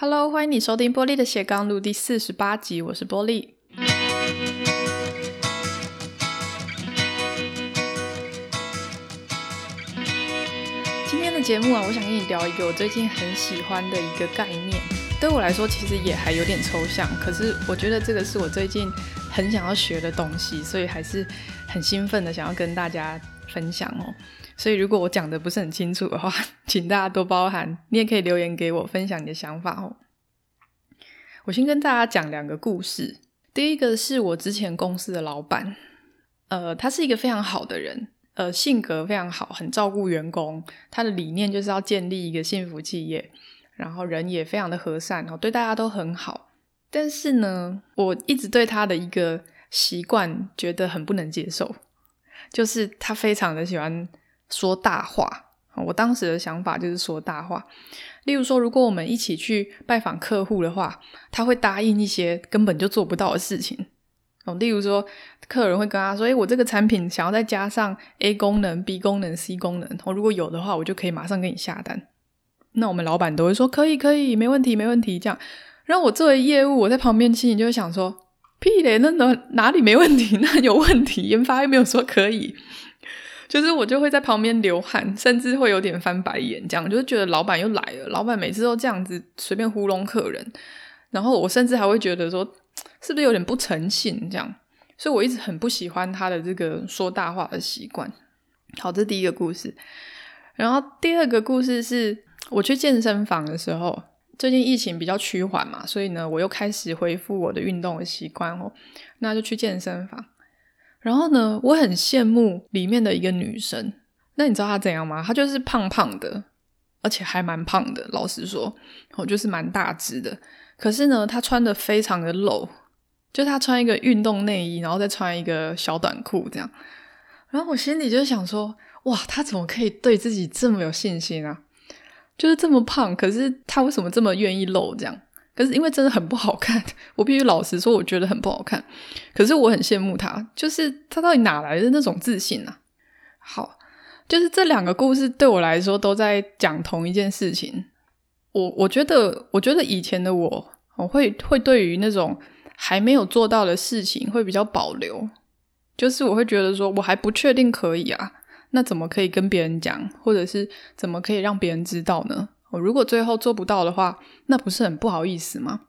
Hello，欢迎你收听波莉的斜杠路第四十八集，我是波莉。今天的节目啊，我想跟你聊一个我最近很喜欢的一个概念。对我来说，其实也还有点抽象，可是我觉得这个是我最近很想要学的东西，所以还是很兴奋的想要跟大家分享哦。所以如果我讲的不是很清楚的话，请大家多包涵。你也可以留言给我，分享你的想法哦。我先跟大家讲两个故事。第一个是我之前公司的老板，呃，他是一个非常好的人，呃，性格非常好，很照顾员工。他的理念就是要建立一个幸福企业，然后人也非常的和善，哦，对大家都很好。但是呢，我一直对他的一个习惯觉得很不能接受，就是他非常的喜欢。说大话，我当时的想法就是说大话。例如说，如果我们一起去拜访客户的话，他会答应一些根本就做不到的事情。哦，例如说，客人会跟他说：“诶，我这个产品想要再加上 A 功能、B 功能、C 功能，哦，如果有的话，我就可以马上给你下单。”那我们老板都会说：“可以，可以，没问题，没问题。”这样，然后我作为业务，我在旁边心里就会想说：“屁嘞，那哪哪里没问题？那有问题？研发又没有说可以。”就是我就会在旁边流汗，甚至会有点翻白眼，这样就是觉得老板又来了，老板每次都这样子随便糊弄客人，然后我甚至还会觉得说，是不是有点不诚信这样？所以我一直很不喜欢他的这个说大话的习惯。好，这是第一个故事。然后第二个故事是我去健身房的时候，最近疫情比较趋缓嘛，所以呢，我又开始恢复我的运动的习惯哦，那就去健身房。然后呢，我很羡慕里面的一个女生。那你知道她怎样吗？她就是胖胖的，而且还蛮胖的。老实说，我就是蛮大只的。可是呢，她穿的非常的露，就她穿一个运动内衣，然后再穿一个小短裤这样。然后我心里就想说，哇，她怎么可以对自己这么有信心啊？就是这么胖，可是她为什么这么愿意露这样？可是因为真的很不好看，我必须老实说，我觉得很不好看。可是我很羡慕他，就是他到底哪来的那种自信呢？好，就是这两个故事对我来说都在讲同一件事情。我我觉得，我觉得以前的我，我会会对于那种还没有做到的事情会比较保留，就是我会觉得说我还不确定可以啊，那怎么可以跟别人讲，或者是怎么可以让别人知道呢？我如果最后做不到的话，那不是很不好意思吗？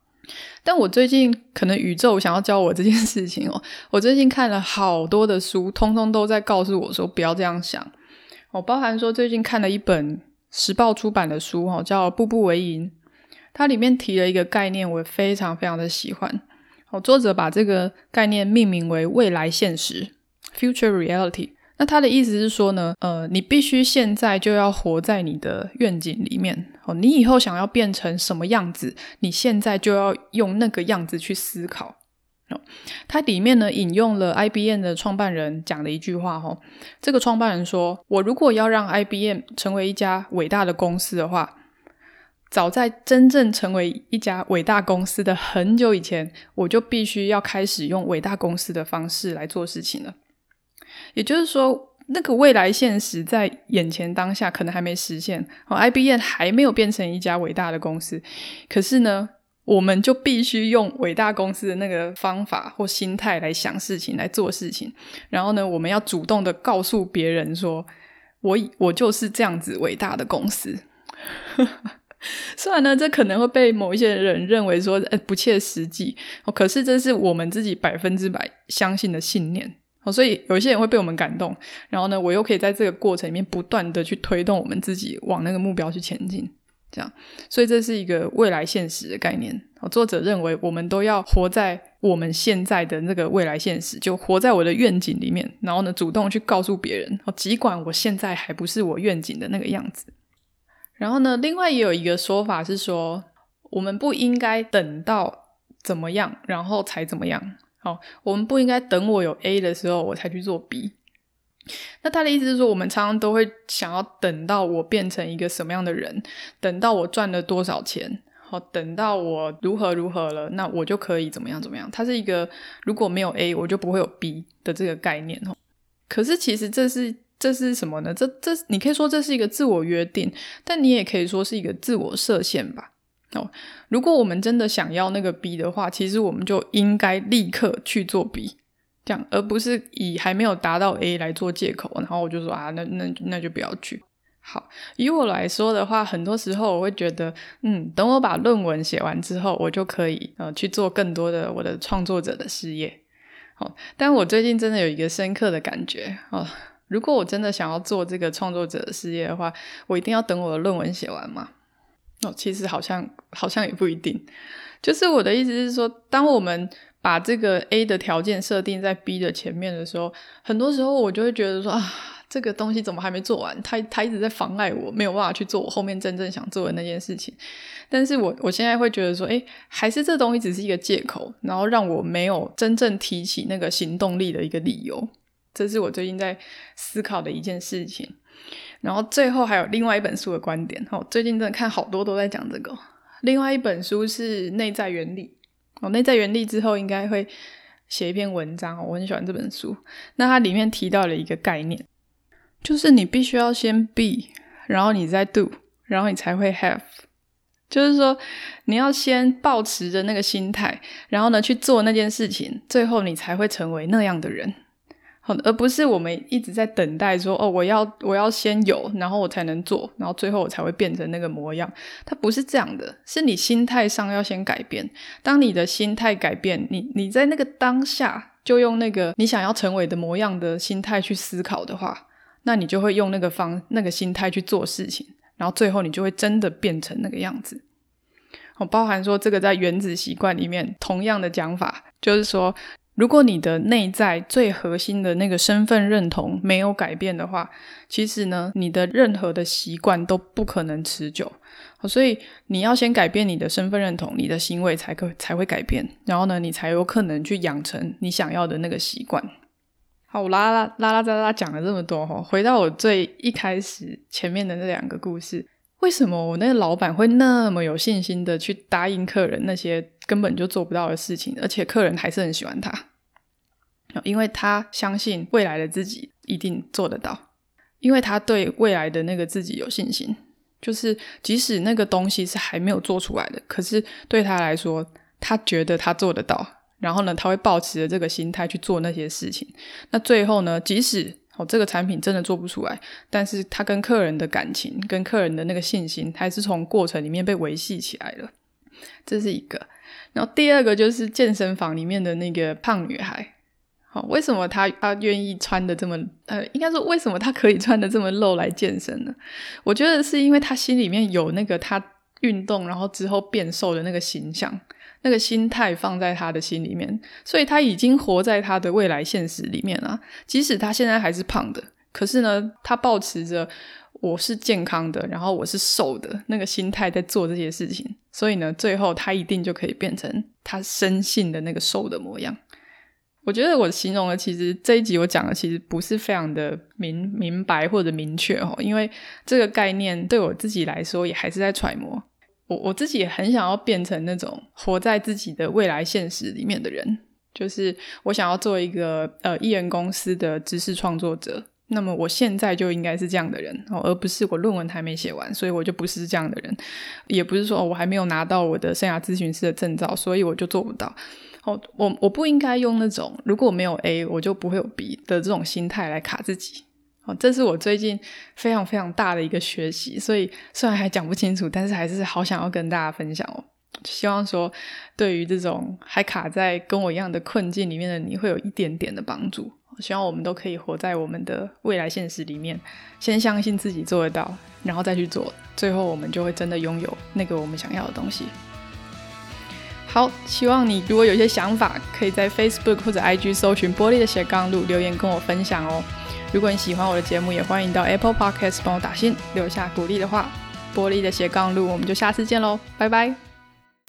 但我最近可能宇宙想要教我这件事情哦。我最近看了好多的书，通通都在告诉我说不要这样想。我包含说最近看了一本时报出版的书哦，叫《步步为营》，它里面提了一个概念，我非常非常的喜欢。哦，作者把这个概念命名为未来现实 （Future Reality）。那他的意思是说呢，呃，你必须现在就要活在你的愿景里面哦。你以后想要变成什么样子，你现在就要用那个样子去思考。哦，它里面呢引用了 IBM 的创办人讲的一句话哦，这个创办人说：“我如果要让 IBM 成为一家伟大的公司的话，早在真正成为一家伟大公司的很久以前，我就必须要开始用伟大公司的方式来做事情了。”也就是说，那个未来现实在眼前当下可能还没实现，哦，IBM 还没有变成一家伟大的公司，可是呢，我们就必须用伟大公司的那个方法或心态来想事情、来做事情。然后呢，我们要主动的告诉别人说：“我我就是这样子伟大的公司。”虽然呢，这可能会被某一些人认为说，呃，不切实际，哦，可是这是我们自己百分之百相信的信念。哦所以有一些人会被我们感动，然后呢，我又可以在这个过程里面不断的去推动我们自己往那个目标去前进，这样。所以这是一个未来现实的概念。作者认为我们都要活在我们现在的那个未来现实，就活在我的愿景里面，然后呢，主动去告诉别人，哦尽管我现在还不是我愿景的那个样子。然后呢，另外也有一个说法是说，我们不应该等到怎么样，然后才怎么样。好，我们不应该等我有 A 的时候，我才去做 B。那他的意思是说，我们常常都会想要等到我变成一个什么样的人，等到我赚了多少钱，好，等到我如何如何了，那我就可以怎么样怎么样。它是一个如果没有 A，我就不会有 B 的这个概念哦。可是其实这是这是什么呢？这这你可以说这是一个自我约定，但你也可以说是一个自我设限吧。哦，如果我们真的想要那个 B 的话，其实我们就应该立刻去做 B，这样，而不是以还没有达到 A 来做借口，然后我就说啊，那那那就不要去。好，以我来说的话，很多时候我会觉得，嗯，等我把论文写完之后，我就可以呃去做更多的我的创作者的事业。好，但我最近真的有一个深刻的感觉哦，如果我真的想要做这个创作者的事业的话，我一定要等我的论文写完吗？哦，其实好像好像也不一定。就是我的意思是说，当我们把这个 A 的条件设定在 B 的前面的时候，很多时候我就会觉得说啊，这个东西怎么还没做完？它它一直在妨碍我，没有办法去做我后面真正想做的那件事情。但是我我现在会觉得说，诶，还是这东西只是一个借口，然后让我没有真正提起那个行动力的一个理由。这是我最近在思考的一件事情。然后最后还有另外一本书的观点，哦，最近真的看好多都在讲这个。另外一本书是《内在原理》，哦，《内在原理》之后应该会写一篇文章，我很喜欢这本书。那它里面提到了一个概念，就是你必须要先 be，然后你再 do，然后你才会 have。就是说，你要先保持着那个心态，然后呢去做那件事情，最后你才会成为那样的人。而不是我们一直在等待说哦，我要我要先有，然后我才能做，然后最后我才会变成那个模样。它不是这样的，是你心态上要先改变。当你的心态改变，你你在那个当下就用那个你想要成为的模样的心态去思考的话，那你就会用那个方那个心态去做事情，然后最后你就会真的变成那个样子。我包含说这个在原子习惯里面同样的讲法，就是说。如果你的内在最核心的那个身份认同没有改变的话，其实呢，你的任何的习惯都不可能持久。所以你要先改变你的身份认同，你的行为才可才会改变，然后呢，你才有可能去养成你想要的那个习惯。好，我拉拉拉拉杂杂讲了这么多哈，回到我最一开始前面的那两个故事，为什么我那个老板会那么有信心的去答应客人那些根本就做不到的事情，而且客人还是很喜欢他？因为他相信未来的自己一定做得到，因为他对未来的那个自己有信心，就是即使那个东西是还没有做出来的，可是对他来说，他觉得他做得到，然后呢，他会抱持着这个心态去做那些事情。那最后呢，即使哦这个产品真的做不出来，但是他跟客人的感情、跟客人的那个信心，还是从过程里面被维系起来了。这是一个。然后第二个就是健身房里面的那个胖女孩。好，为什么他他愿意穿的这么呃，应该说为什么他可以穿的这么露来健身呢？我觉得是因为他心里面有那个他运动然后之后变瘦的那个形象，那个心态放在他的心里面，所以他已经活在他的未来现实里面了。即使他现在还是胖的，可是呢，他保持着我是健康的，然后我是瘦的那个心态在做这些事情，所以呢，最后他一定就可以变成他深信的那个瘦的模样。我觉得我形容的，其实这一集我讲的其实不是非常的明明白或者明确哦，因为这个概念对我自己来说也还是在揣摩。我我自己也很想要变成那种活在自己的未来现实里面的人，就是我想要做一个呃艺人公司的知识创作者。那么我现在就应该是这样的人，而不是我论文还没写完，所以我就不是这样的人。也不是说我还没有拿到我的生涯咨询师的证照，所以我就做不到。哦，我我不应该用那种如果没有 A 我就不会有 B 的这种心态来卡自己。哦，这是我最近非常非常大的一个学习，所以虽然还讲不清楚，但是还是好想要跟大家分享哦。希望说对于这种还卡在跟我一样的困境里面的你会有一点点的帮助。希望我们都可以活在我们的未来现实里面，先相信自己做得到，然后再去做，最后我们就会真的拥有那个我们想要的东西。好，希望你如果有些想法，可以在 Facebook 或者 IG 搜寻玻璃的斜杠路留言跟我分享哦。如果你喜欢我的节目，也欢迎到 Apple Podcast 帮我打星，留下鼓励的话。玻璃的斜杠路，我们就下次见喽，拜拜。